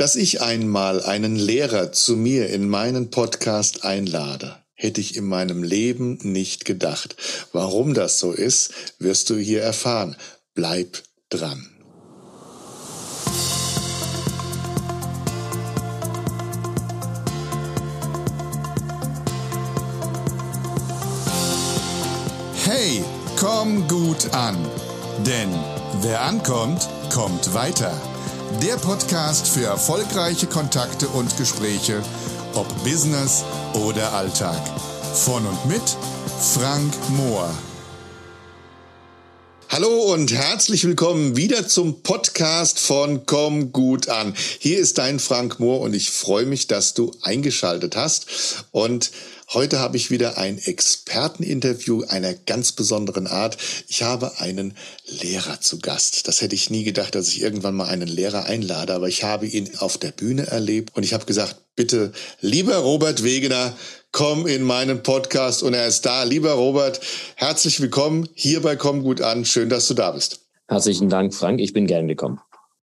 Dass ich einmal einen Lehrer zu mir in meinen Podcast einlade, hätte ich in meinem Leben nicht gedacht. Warum das so ist, wirst du hier erfahren. Bleib dran. Hey, komm gut an. Denn wer ankommt, kommt weiter. Der Podcast für erfolgreiche Kontakte und Gespräche, ob Business oder Alltag. Von und mit Frank Mohr. Hallo und herzlich willkommen wieder zum Podcast von Komm gut an. Hier ist dein Frank Mohr und ich freue mich, dass du eingeschaltet hast. Und Heute habe ich wieder ein Experteninterview einer ganz besonderen Art. Ich habe einen Lehrer zu Gast. Das hätte ich nie gedacht, dass ich irgendwann mal einen Lehrer einlade, aber ich habe ihn auf der Bühne erlebt und ich habe gesagt, bitte, lieber Robert Wegener, komm in meinen Podcast und er ist da. Lieber Robert, herzlich willkommen hier bei Komm gut an. Schön, dass du da bist. Herzlichen Dank, Frank. Ich bin gern gekommen.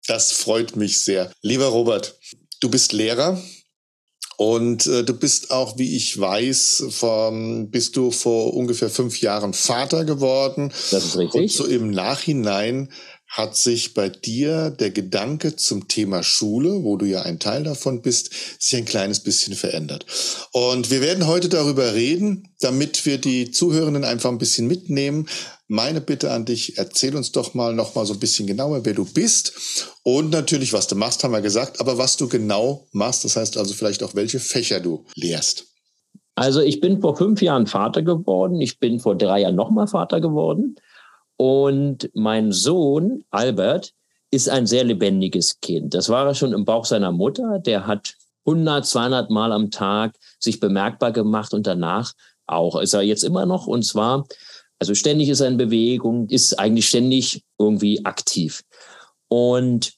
Das freut mich sehr. Lieber Robert, du bist Lehrer, und äh, du bist auch, wie ich weiß, vom, bist du vor ungefähr fünf Jahren Vater geworden. Das ist richtig. Und so im Nachhinein hat sich bei dir der Gedanke zum Thema Schule, wo du ja ein Teil davon bist, sich ein kleines bisschen verändert. Und wir werden heute darüber reden, damit wir die Zuhörenden einfach ein bisschen mitnehmen. Meine Bitte an dich, erzähl uns doch mal noch mal so ein bisschen genauer, wer du bist und natürlich, was du machst, haben wir gesagt, aber was du genau machst, das heißt also vielleicht auch, welche Fächer du lehrst. Also ich bin vor fünf Jahren Vater geworden. Ich bin vor drei Jahren nochmal Vater geworden. Und mein Sohn Albert ist ein sehr lebendiges Kind. Das war er schon im Bauch seiner Mutter. Der hat 100, 200 Mal am Tag sich bemerkbar gemacht und danach auch. Ist er jetzt immer noch und zwar, also ständig ist er in Bewegung, ist eigentlich ständig irgendwie aktiv. Und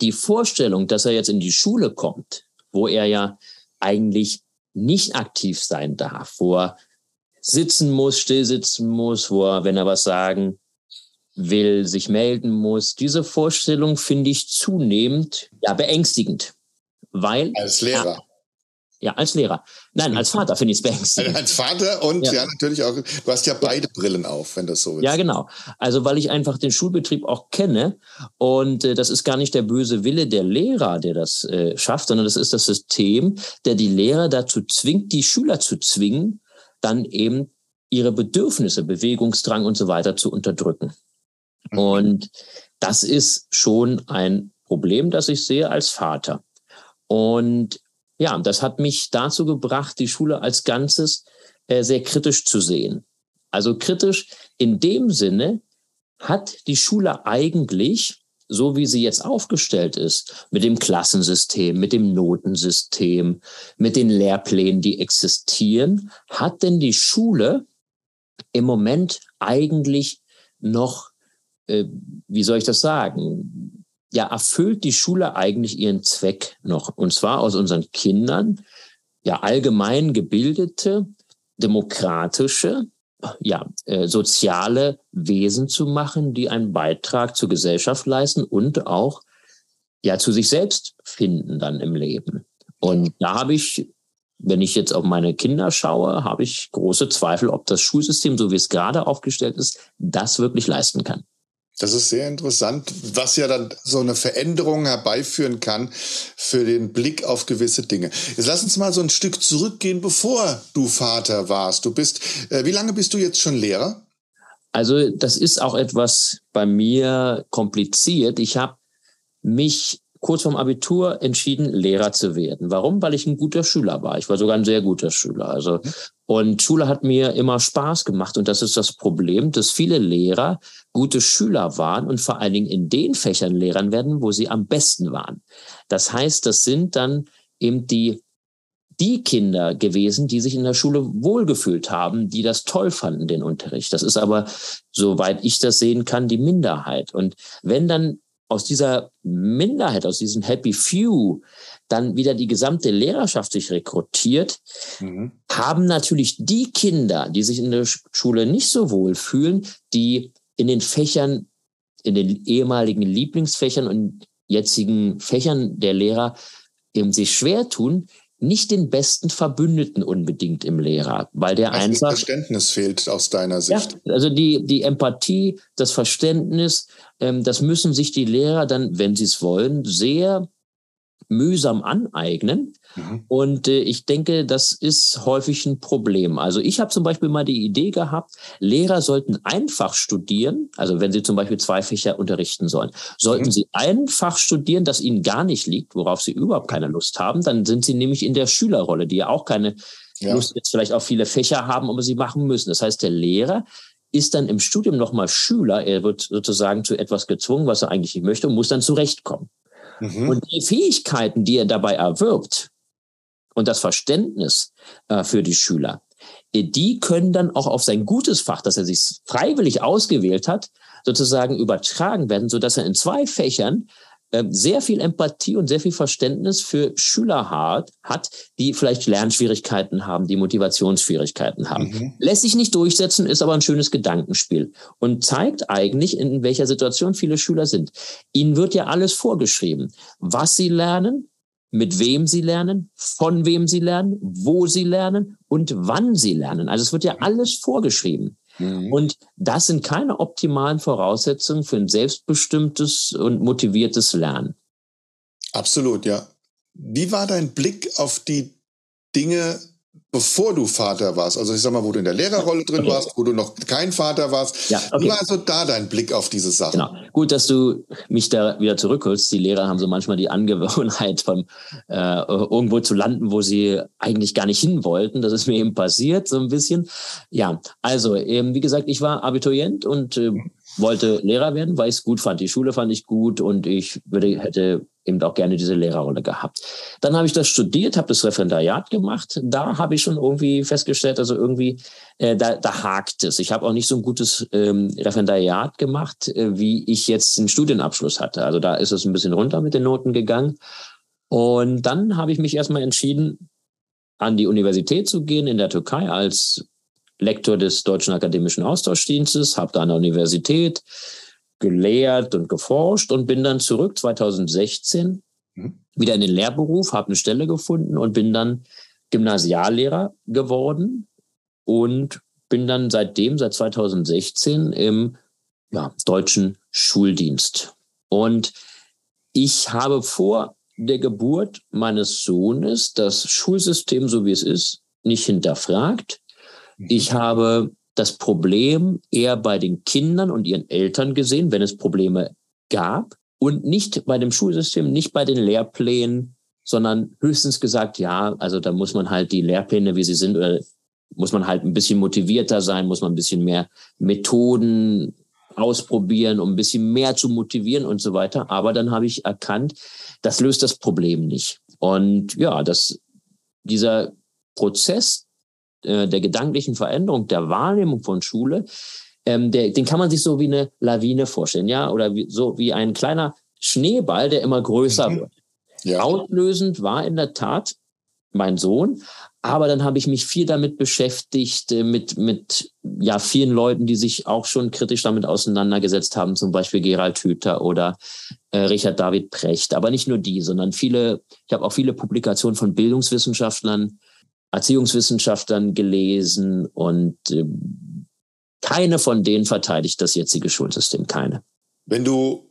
die Vorstellung, dass er jetzt in die Schule kommt, wo er ja eigentlich nicht aktiv sein darf, wo er sitzen muss, still sitzen muss, wo er, wenn er was sagen will, sich melden muss. Diese Vorstellung finde ich zunehmend ja beängstigend, weil als Lehrer. Ja, als Lehrer. Nein, als Vater finde ich es beängstigend. Als Vater und ja. ja. natürlich auch, du hast ja beide Brillen auf, wenn das so ist. Ja, genau. Also weil ich einfach den Schulbetrieb auch kenne und äh, das ist gar nicht der böse Wille der Lehrer, der das äh, schafft, sondern das ist das System, der die Lehrer dazu zwingt, die Schüler zu zwingen, dann eben ihre Bedürfnisse, Bewegungsdrang und so weiter zu unterdrücken. Mhm. Und das ist schon ein Problem, das ich sehe als Vater. Und ja, das hat mich dazu gebracht, die Schule als Ganzes äh, sehr kritisch zu sehen. Also kritisch in dem Sinne, hat die Schule eigentlich so wie sie jetzt aufgestellt ist, mit dem Klassensystem, mit dem Notensystem, mit den Lehrplänen, die existieren, hat denn die Schule im Moment eigentlich noch, äh, wie soll ich das sagen, ja, erfüllt die Schule eigentlich ihren Zweck noch? Und zwar aus unseren Kindern, ja, allgemein gebildete, demokratische, ja, äh, soziale Wesen zu machen, die einen Beitrag zur Gesellschaft leisten und auch ja zu sich selbst finden dann im Leben. Und da habe ich, wenn ich jetzt auf meine Kinder schaue, habe ich große Zweifel, ob das Schulsystem, so wie es gerade aufgestellt ist, das wirklich leisten kann. Das ist sehr interessant, was ja dann so eine Veränderung herbeiführen kann für den Blick auf gewisse Dinge. Jetzt lass uns mal so ein Stück zurückgehen, bevor du Vater warst. Du bist, äh, wie lange bist du jetzt schon Lehrer? Also das ist auch etwas bei mir kompliziert. Ich habe mich kurz vorm Abitur entschieden, Lehrer zu werden. Warum? Weil ich ein guter Schüler war. Ich war sogar ein sehr guter Schüler. Also, mhm. und Schule hat mir immer Spaß gemacht. Und das ist das Problem, dass viele Lehrer gute Schüler waren und vor allen Dingen in den Fächern Lehrern werden, wo sie am besten waren. Das heißt, das sind dann eben die die Kinder gewesen, die sich in der Schule wohlgefühlt haben, die das toll fanden, den Unterricht. Das ist aber, soweit ich das sehen kann, die Minderheit. Und wenn dann aus dieser Minderheit, aus diesem Happy Few, dann wieder die gesamte Lehrerschaft sich rekrutiert, mhm. haben natürlich die Kinder, die sich in der Schule nicht so wohl fühlen, die in den Fächern, in den ehemaligen Lieblingsfächern und jetzigen Fächern der Lehrer eben sich schwer tun, nicht den besten Verbündeten unbedingt im Lehrer, weil der also einfach das Verständnis fehlt aus deiner Sicht. Ja, also die die Empathie, das Verständnis, ähm, das müssen sich die Lehrer dann, wenn sie es wollen, sehr mühsam aneignen. Mhm. Und äh, ich denke, das ist häufig ein Problem. Also ich habe zum Beispiel mal die Idee gehabt, Lehrer sollten einfach studieren, also wenn sie zum Beispiel zwei Fächer unterrichten sollen, sollten mhm. sie einfach studieren, das ihnen gar nicht liegt, worauf sie überhaupt keine Lust haben, dann sind sie nämlich in der Schülerrolle, die ja auch keine ja. Lust jetzt vielleicht auf viele Fächer haben, aber sie machen müssen. Das heißt, der Lehrer ist dann im Studium nochmal Schüler. Er wird sozusagen zu etwas gezwungen, was er eigentlich nicht möchte und muss dann zurechtkommen. Mhm. Und die Fähigkeiten, die er dabei erwirbt und das Verständnis äh, für die Schüler, äh, die können dann auch auf sein gutes Fach, das er sich freiwillig ausgewählt hat, sozusagen übertragen werden, so dass er in zwei Fächern sehr viel Empathie und sehr viel Verständnis für Schüler hat, hat die vielleicht Lernschwierigkeiten haben, die Motivationsschwierigkeiten haben. Mhm. Lässt sich nicht durchsetzen, ist aber ein schönes Gedankenspiel und zeigt eigentlich, in welcher Situation viele Schüler sind. Ihnen wird ja alles vorgeschrieben, was sie lernen, mit wem sie lernen, von wem sie lernen, wo sie lernen und wann sie lernen. Also es wird ja alles vorgeschrieben. Mhm. Und das sind keine optimalen Voraussetzungen für ein selbstbestimmtes und motiviertes Lernen. Absolut, ja. Wie war dein Blick auf die Dinge bevor du Vater warst, also ich sag mal, wo du in der Lehrerrolle drin okay. warst, wo du noch kein Vater warst. Ja, okay. Wie war also da dein Blick auf diese Sache? Genau. Gut, dass du mich da wieder zurückholst. Die Lehrer haben so manchmal die Angewohnheit, von äh, irgendwo zu landen, wo sie eigentlich gar nicht hin wollten. Das ist mir eben passiert, so ein bisschen. Ja, also eben, wie gesagt, ich war Abiturient und äh, wollte Lehrer werden, weil ich es gut fand. Die Schule fand ich gut und ich würde, hätte eben auch gerne diese Lehrerrolle gehabt. Dann habe ich das studiert, habe das Referendariat gemacht. Da habe ich schon irgendwie festgestellt, also irgendwie, äh, da, da hakt es. Ich habe auch nicht so ein gutes ähm, Referendariat gemacht, äh, wie ich jetzt einen Studienabschluss hatte. Also da ist es ein bisschen runter mit den Noten gegangen. Und dann habe ich mich erstmal entschieden, an die Universität zu gehen in der Türkei als Lektor des Deutschen Akademischen Austauschdienstes, habe da an der Universität gelehrt und geforscht und bin dann zurück 2016 mhm. wieder in den Lehrberuf, habe eine Stelle gefunden und bin dann Gymnasiallehrer geworden und bin dann seitdem, seit 2016 im ja, deutschen Schuldienst. Und ich habe vor der Geburt meines Sohnes das Schulsystem, so wie es ist, nicht hinterfragt. Mhm. Ich habe das Problem eher bei den Kindern und ihren Eltern gesehen, wenn es Probleme gab und nicht bei dem Schulsystem, nicht bei den Lehrplänen, sondern höchstens gesagt, ja, also da muss man halt die Lehrpläne, wie sie sind, oder muss man halt ein bisschen motivierter sein, muss man ein bisschen mehr Methoden ausprobieren, um ein bisschen mehr zu motivieren und so weiter. Aber dann habe ich erkannt, das löst das Problem nicht. Und ja, das, dieser Prozess äh, der gedanklichen Veränderung, der Wahrnehmung von Schule, ähm, der, den kann man sich so wie eine Lawine vorstellen, ja, oder wie, so wie ein kleiner Schneeball, der immer größer mhm. wird. Ja. Auslösend war in der Tat mein Sohn, aber dann habe ich mich viel damit beschäftigt, äh, mit, mit ja, vielen Leuten, die sich auch schon kritisch damit auseinandergesetzt haben, zum Beispiel Gerald Hüther oder äh, Richard David Precht. Aber nicht nur die, sondern viele, ich habe auch viele Publikationen von Bildungswissenschaftlern Erziehungswissenschaftlern gelesen und äh, keine von denen verteidigt das jetzige Schulsystem, keine. Wenn du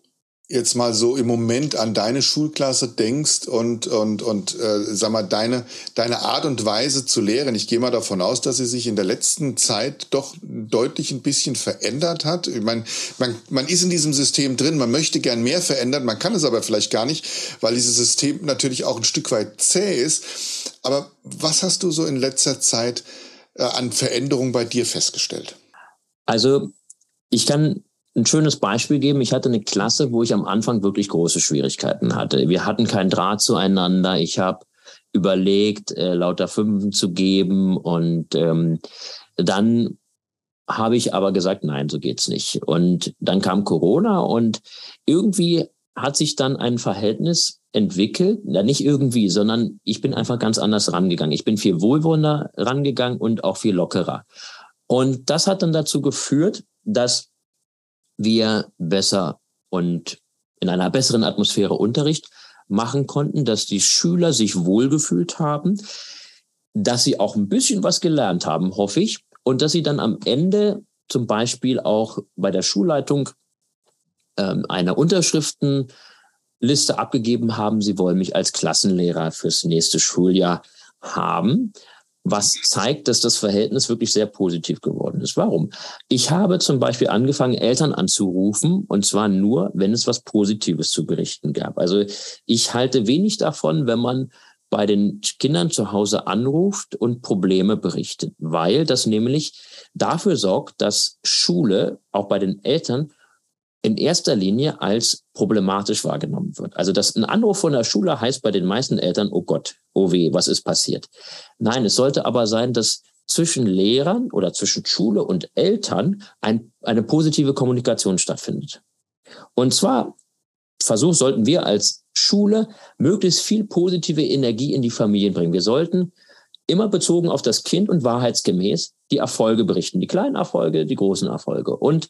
jetzt mal so im Moment an deine Schulklasse denkst und und und äh, sag mal deine deine Art und Weise zu lehren. Ich gehe mal davon aus, dass sie sich in der letzten Zeit doch deutlich ein bisschen verändert hat. Ich meine, man man ist in diesem System drin, man möchte gern mehr verändern, man kann es aber vielleicht gar nicht, weil dieses System natürlich auch ein Stück weit zäh ist. Aber was hast du so in letzter Zeit äh, an Veränderungen bei dir festgestellt? Also ich kann ein schönes Beispiel geben. Ich hatte eine Klasse, wo ich am Anfang wirklich große Schwierigkeiten hatte. Wir hatten keinen Draht zueinander. Ich habe überlegt, äh, lauter Fünfen zu geben und ähm, dann habe ich aber gesagt, nein, so geht's nicht. Und dann kam Corona und irgendwie hat sich dann ein Verhältnis entwickelt, ja nicht irgendwie, sondern ich bin einfach ganz anders rangegangen. Ich bin viel wohlwollender rangegangen und auch viel lockerer. Und das hat dann dazu geführt, dass wir besser und in einer besseren Atmosphäre Unterricht machen konnten, dass die Schüler sich wohlgefühlt haben, dass sie auch ein bisschen was gelernt haben, hoffe ich, und dass sie dann am Ende zum Beispiel auch bei der Schulleitung ähm, eine Unterschriftenliste abgegeben haben, sie wollen mich als Klassenlehrer fürs nächste Schuljahr haben was zeigt, dass das Verhältnis wirklich sehr positiv geworden ist. Warum? Ich habe zum Beispiel angefangen, Eltern anzurufen, und zwar nur, wenn es was Positives zu berichten gab. Also ich halte wenig davon, wenn man bei den Kindern zu Hause anruft und Probleme berichtet, weil das nämlich dafür sorgt, dass Schule auch bei den Eltern in erster Linie als problematisch wahrgenommen wird. Also dass ein Anruf von der Schule heißt bei den meisten Eltern, oh Gott, oh weh, was ist passiert? Nein, es sollte aber sein, dass zwischen Lehrern oder zwischen Schule und Eltern ein, eine positive Kommunikation stattfindet. Und zwar Versuch sollten wir als Schule möglichst viel positive Energie in die Familien bringen. Wir sollten immer bezogen auf das Kind und wahrheitsgemäß die Erfolge berichten, die kleinen Erfolge, die großen Erfolge. Und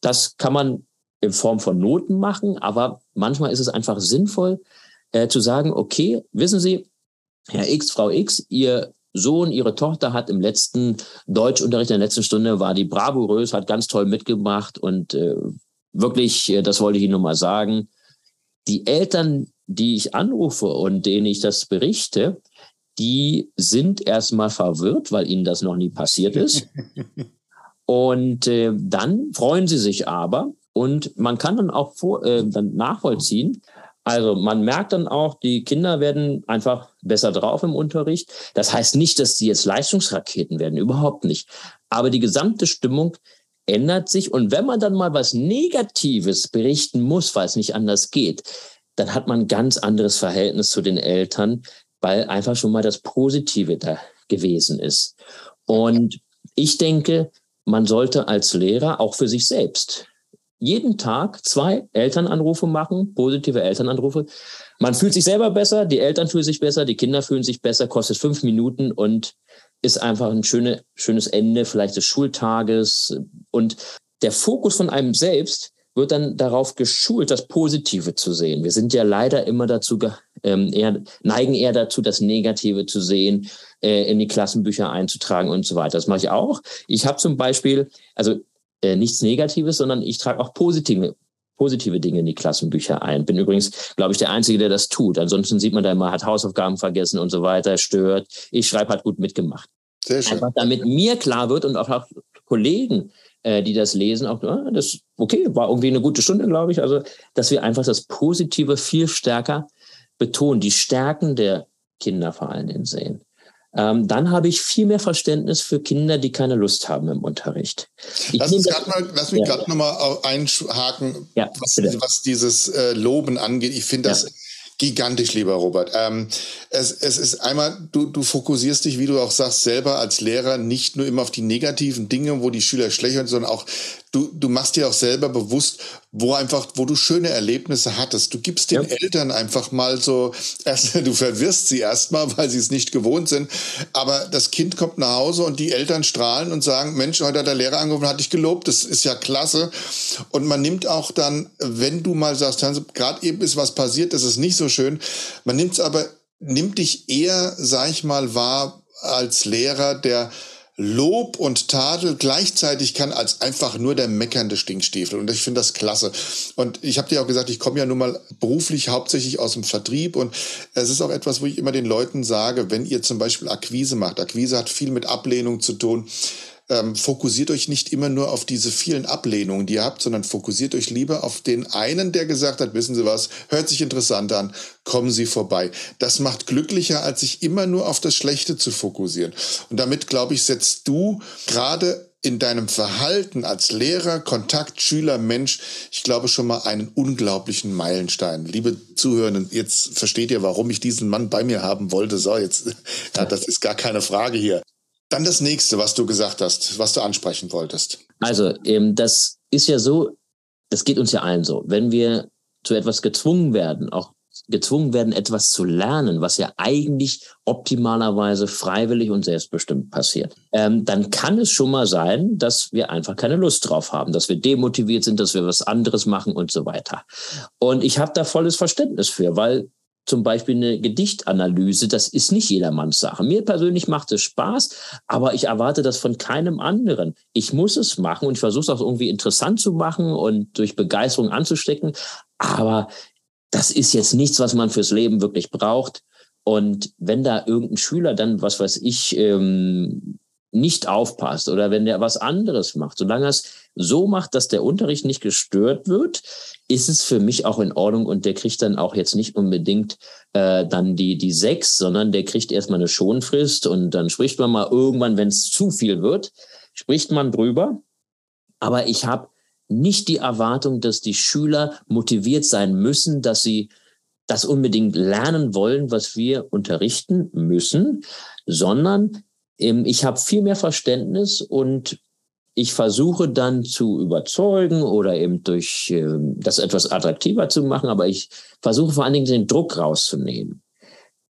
das kann man in Form von Noten machen, aber manchmal ist es einfach sinnvoll äh, zu sagen, okay, wissen Sie, Herr X, Frau X, Ihr Sohn, Ihre Tochter hat im letzten Deutschunterricht in der letzten Stunde war die bravourös, hat ganz toll mitgemacht und äh, wirklich, äh, das wollte ich Ihnen nur mal sagen. Die Eltern, die ich anrufe und denen ich das berichte, die sind erstmal verwirrt, weil ihnen das noch nie passiert ist. und äh, dann freuen sie sich aber, und man kann dann auch vor, äh, dann nachvollziehen, also man merkt dann auch, die Kinder werden einfach besser drauf im Unterricht. Das heißt nicht, dass sie jetzt Leistungsraketen werden, überhaupt nicht. Aber die gesamte Stimmung ändert sich. Und wenn man dann mal was Negatives berichten muss, weil es nicht anders geht, dann hat man ein ganz anderes Verhältnis zu den Eltern, weil einfach schon mal das Positive da gewesen ist. Und ich denke, man sollte als Lehrer auch für sich selbst jeden Tag zwei Elternanrufe machen, positive Elternanrufe. Man fühlt sich selber besser, die Eltern fühlen sich besser, die Kinder fühlen sich besser, kostet fünf Minuten und ist einfach ein schöne, schönes Ende vielleicht des Schultages. Und der Fokus von einem selbst wird dann darauf geschult, das Positive zu sehen. Wir sind ja leider immer dazu, ähm, eher, neigen eher dazu, das Negative zu sehen, äh, in die Klassenbücher einzutragen und so weiter. Das mache ich auch. Ich habe zum Beispiel, also äh, nichts Negatives, sondern ich trage auch positive, positive Dinge in die Klassenbücher ein. Bin übrigens, glaube ich, der Einzige, der das tut. Ansonsten sieht man da immer, hat Hausaufgaben vergessen und so weiter, stört. Ich schreibe, hat gut mitgemacht. Sehr schön. Einfach damit mir klar wird und auch, auch Kollegen, äh, die das lesen, auch, ah, das, okay, war irgendwie eine gute Stunde, glaube ich. Also, dass wir einfach das Positive viel stärker betonen, die Stärken der Kinder vor allen Dingen sehen ähm, dann habe ich viel mehr Verständnis für Kinder, die keine Lust haben im Unterricht. lass, mal, lass, mich ja. gerade nochmal einhaken, ja, was, was, dieses äh, Loben angeht. Ich finde das ja. gigantisch, lieber Robert. Ähm, es, es ist einmal, du, du fokussierst dich, wie du auch sagst, selber als Lehrer nicht nur immer auf die negativen Dinge, wo die Schüler schlecht sind, sondern auch du, du machst dir auch selber bewusst, wo einfach, wo du schöne Erlebnisse hattest. Du gibst den ja. Eltern einfach mal so, erst, du verwirrst sie erstmal, weil sie es nicht gewohnt sind. Aber das Kind kommt nach Hause und die Eltern strahlen und sagen, Mensch, heute hat der Lehrer angerufen, hat dich gelobt, das ist ja klasse. Und man nimmt auch dann, wenn du mal sagst, gerade eben ist was passiert, das ist nicht so schön. Man nimmt es aber, nimmt dich eher, sag ich mal, wahr als Lehrer, der Lob und Tadel gleichzeitig kann als einfach nur der meckernde Stinkstiefel. Und ich finde das klasse. Und ich habe dir auch gesagt, ich komme ja nun mal beruflich hauptsächlich aus dem Vertrieb. Und es ist auch etwas, wo ich immer den Leuten sage, wenn ihr zum Beispiel Akquise macht. Akquise hat viel mit Ablehnung zu tun ähm, fokussiert euch nicht immer nur auf diese vielen Ablehnungen, die ihr habt, sondern fokussiert euch lieber auf den einen, der gesagt hat, wissen Sie was, hört sich interessant an, kommen Sie vorbei. Das macht glücklicher, als sich immer nur auf das Schlechte zu fokussieren. Und damit, glaube ich, setzt du gerade in deinem Verhalten als Lehrer, Kontakt, Schüler, Mensch, ich glaube schon mal einen unglaublichen Meilenstein. Liebe Zuhörenden, jetzt versteht ihr, warum ich diesen Mann bei mir haben wollte. So, jetzt, ja, das ist gar keine Frage hier. Dann das nächste, was du gesagt hast, was du ansprechen wolltest. Also, ähm, das ist ja so, das geht uns ja allen so. Wenn wir zu etwas gezwungen werden, auch gezwungen werden, etwas zu lernen, was ja eigentlich optimalerweise freiwillig und selbstbestimmt passiert, ähm, dann kann es schon mal sein, dass wir einfach keine Lust drauf haben, dass wir demotiviert sind, dass wir was anderes machen und so weiter. Und ich habe da volles Verständnis für, weil zum Beispiel eine Gedichtanalyse, das ist nicht jedermanns Sache. Mir persönlich macht es Spaß, aber ich erwarte das von keinem anderen. Ich muss es machen und ich versuche es auch irgendwie interessant zu machen und durch Begeisterung anzustecken. Aber das ist jetzt nichts, was man fürs Leben wirklich braucht. Und wenn da irgendein Schüler dann, was weiß ich, ähm, nicht aufpasst oder wenn der was anderes macht, solange er es so macht, dass der Unterricht nicht gestört wird, ist es für mich auch in Ordnung und der kriegt dann auch jetzt nicht unbedingt äh, dann die, die sechs, sondern der kriegt erstmal eine Schonfrist und dann spricht man mal irgendwann, wenn es zu viel wird, spricht man drüber. Aber ich habe nicht die Erwartung, dass die Schüler motiviert sein müssen, dass sie das unbedingt lernen wollen, was wir unterrichten müssen, sondern ich habe viel mehr Verständnis und ich versuche dann zu überzeugen oder eben durch ähm, das etwas attraktiver zu machen, aber ich versuche vor allen Dingen den Druck rauszunehmen.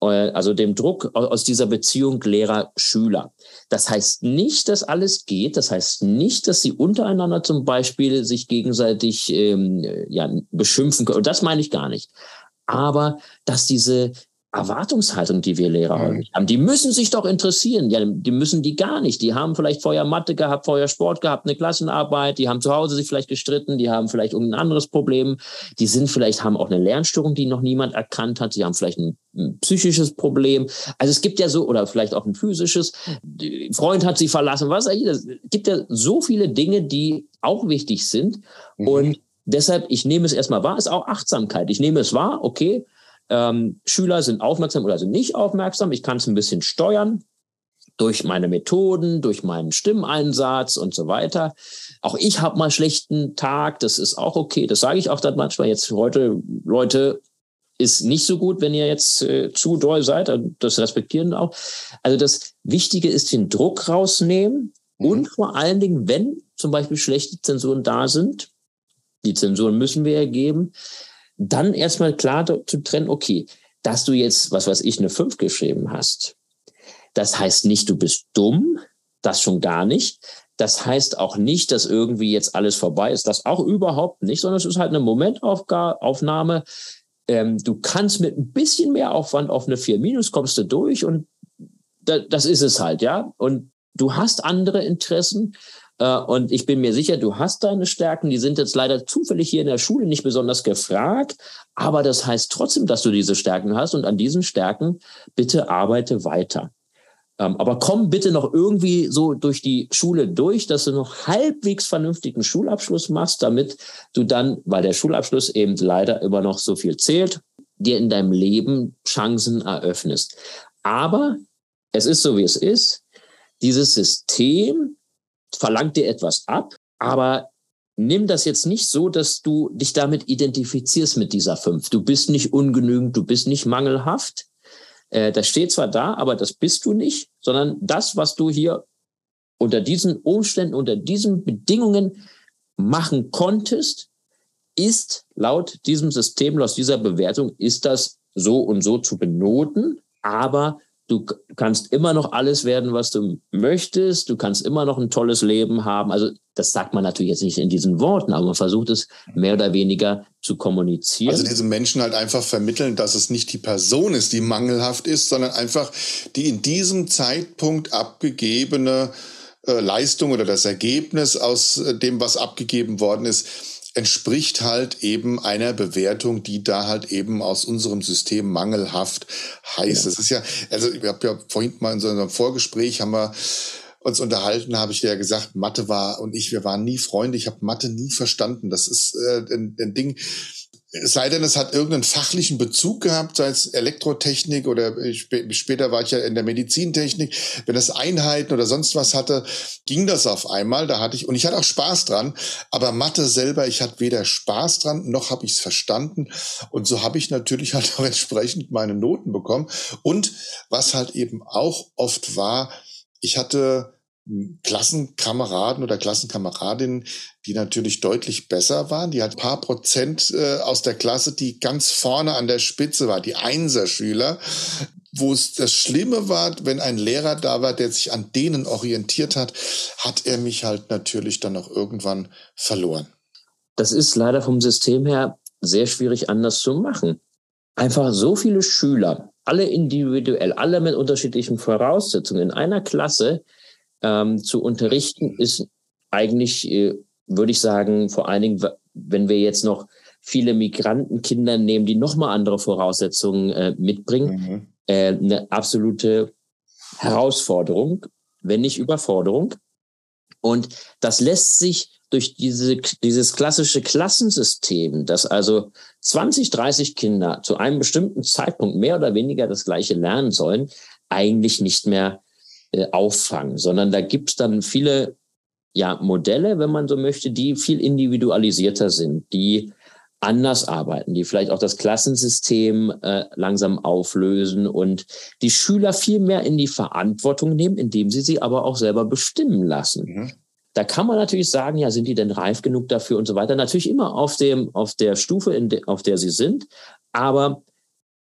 Äh, also dem Druck aus dieser Beziehung Lehrer-Schüler. Das heißt nicht, dass alles geht. Das heißt nicht, dass sie untereinander zum Beispiel sich gegenseitig ähm, ja, beschimpfen können. Und das meine ich gar nicht. Aber dass diese Erwartungshaltung, die wir Lehrer mhm. haben. Die müssen sich doch interessieren. Ja, die müssen die gar nicht. Die haben vielleicht vorher Mathe gehabt, vorher Sport gehabt, eine Klassenarbeit. Die haben zu Hause sich vielleicht gestritten. Die haben vielleicht irgendein anderes Problem. Die sind vielleicht, haben auch eine Lernstörung, die noch niemand erkannt hat. Sie haben vielleicht ein, ein psychisches Problem. Also es gibt ja so, oder vielleicht auch ein physisches. Die Freund hat sie verlassen. Was? Es gibt ja so viele Dinge, die auch wichtig sind. Mhm. Und deshalb, ich nehme es erstmal wahr, ist auch Achtsamkeit. Ich nehme es wahr, okay, ähm, Schüler sind aufmerksam oder sind nicht aufmerksam. Ich kann es ein bisschen steuern durch meine Methoden, durch meinen Stimmeinsatz und so weiter. Auch ich habe mal schlechten Tag, das ist auch okay. Das sage ich auch dann manchmal jetzt heute, Leute, ist nicht so gut, wenn ihr jetzt äh, zu doll seid. Das respektieren auch. Also das Wichtige ist den Druck rausnehmen mhm. und vor allen Dingen, wenn zum Beispiel schlechte Zensuren da sind, die Zensuren müssen wir ergeben, dann erstmal klar zu trennen, okay, dass du jetzt, was weiß ich, eine 5 geschrieben hast, das heißt nicht, du bist dumm, das schon gar nicht. Das heißt auch nicht, dass irgendwie jetzt alles vorbei ist, das auch überhaupt nicht, sondern es ist halt eine Momentaufnahme. Ähm, du kannst mit ein bisschen mehr Aufwand auf eine 4 minus kommst du durch und da, das ist es halt, ja. Und du hast andere Interessen und ich bin mir sicher, du hast deine Stärken. Die sind jetzt leider zufällig hier in der Schule nicht besonders gefragt. Aber das heißt trotzdem, dass du diese Stärken hast. Und an diesen Stärken bitte arbeite weiter. Ähm, aber komm bitte noch irgendwie so durch die Schule durch, dass du noch halbwegs vernünftigen Schulabschluss machst, damit du dann, weil der Schulabschluss eben leider immer noch so viel zählt, dir in deinem Leben Chancen eröffnest. Aber es ist so, wie es ist. Dieses System verlangt dir etwas ab, aber nimm das jetzt nicht so, dass du dich damit identifizierst mit dieser fünf. Du bist nicht ungenügend, du bist nicht mangelhaft. Äh, das steht zwar da, aber das bist du nicht, sondern das, was du hier unter diesen Umständen, unter diesen Bedingungen machen konntest, ist laut diesem System, laut dieser Bewertung, ist das so und so zu benoten, aber Du kannst immer noch alles werden, was du möchtest. Du kannst immer noch ein tolles Leben haben. Also das sagt man natürlich jetzt nicht in diesen Worten, aber man versucht es mehr oder weniger zu kommunizieren. Also diese Menschen halt einfach vermitteln, dass es nicht die Person ist, die mangelhaft ist, sondern einfach die in diesem Zeitpunkt abgegebene äh, Leistung oder das Ergebnis aus äh, dem, was abgegeben worden ist, entspricht halt eben einer Bewertung, die da halt eben aus unserem System mangelhaft heißt. Ja. ist ja, also ich habe ja vorhin mal in so einem Vorgespräch haben wir uns unterhalten, habe ich dir ja gesagt, Mathe war und ich, wir waren nie Freunde. Ich habe Mathe nie verstanden. Das ist äh, ein, ein Ding es sei denn, es hat irgendeinen fachlichen Bezug gehabt, sei es Elektrotechnik oder später war ich ja in der Medizintechnik. Wenn es Einheiten oder sonst was hatte, ging das auf einmal. Da hatte ich, und ich hatte auch Spaß dran, aber Mathe selber, ich hatte weder Spaß dran, noch habe ich es verstanden. Und so habe ich natürlich halt auch entsprechend meine Noten bekommen. Und was halt eben auch oft war, ich hatte Klassenkameraden oder Klassenkameradinnen, die natürlich deutlich besser waren. Die hat ein paar Prozent äh, aus der Klasse, die ganz vorne an der Spitze war, die Einserschüler. Wo es das Schlimme war, wenn ein Lehrer da war, der sich an denen orientiert hat, hat er mich halt natürlich dann auch irgendwann verloren. Das ist leider vom System her sehr schwierig anders zu machen. Einfach so viele Schüler, alle individuell, alle mit unterschiedlichen Voraussetzungen in einer Klasse, ähm, zu unterrichten, ist eigentlich, äh, würde ich sagen, vor allen Dingen, wenn wir jetzt noch viele Migrantenkinder nehmen, die nochmal andere Voraussetzungen äh, mitbringen, mhm. äh, eine absolute Herausforderung, wenn nicht Überforderung. Und das lässt sich durch diese, dieses klassische Klassensystem, dass also 20, 30 Kinder zu einem bestimmten Zeitpunkt mehr oder weniger das gleiche lernen sollen, eigentlich nicht mehr äh, auffangen, sondern da gibt es dann viele ja, Modelle, wenn man so möchte, die viel individualisierter sind, die anders arbeiten, die vielleicht auch das Klassensystem äh, langsam auflösen und die Schüler viel mehr in die Verantwortung nehmen, indem sie sie aber auch selber bestimmen lassen. Mhm. Da kann man natürlich sagen, ja, sind die denn reif genug dafür und so weiter. Natürlich immer auf dem, auf der Stufe, de, auf der sie sind. Aber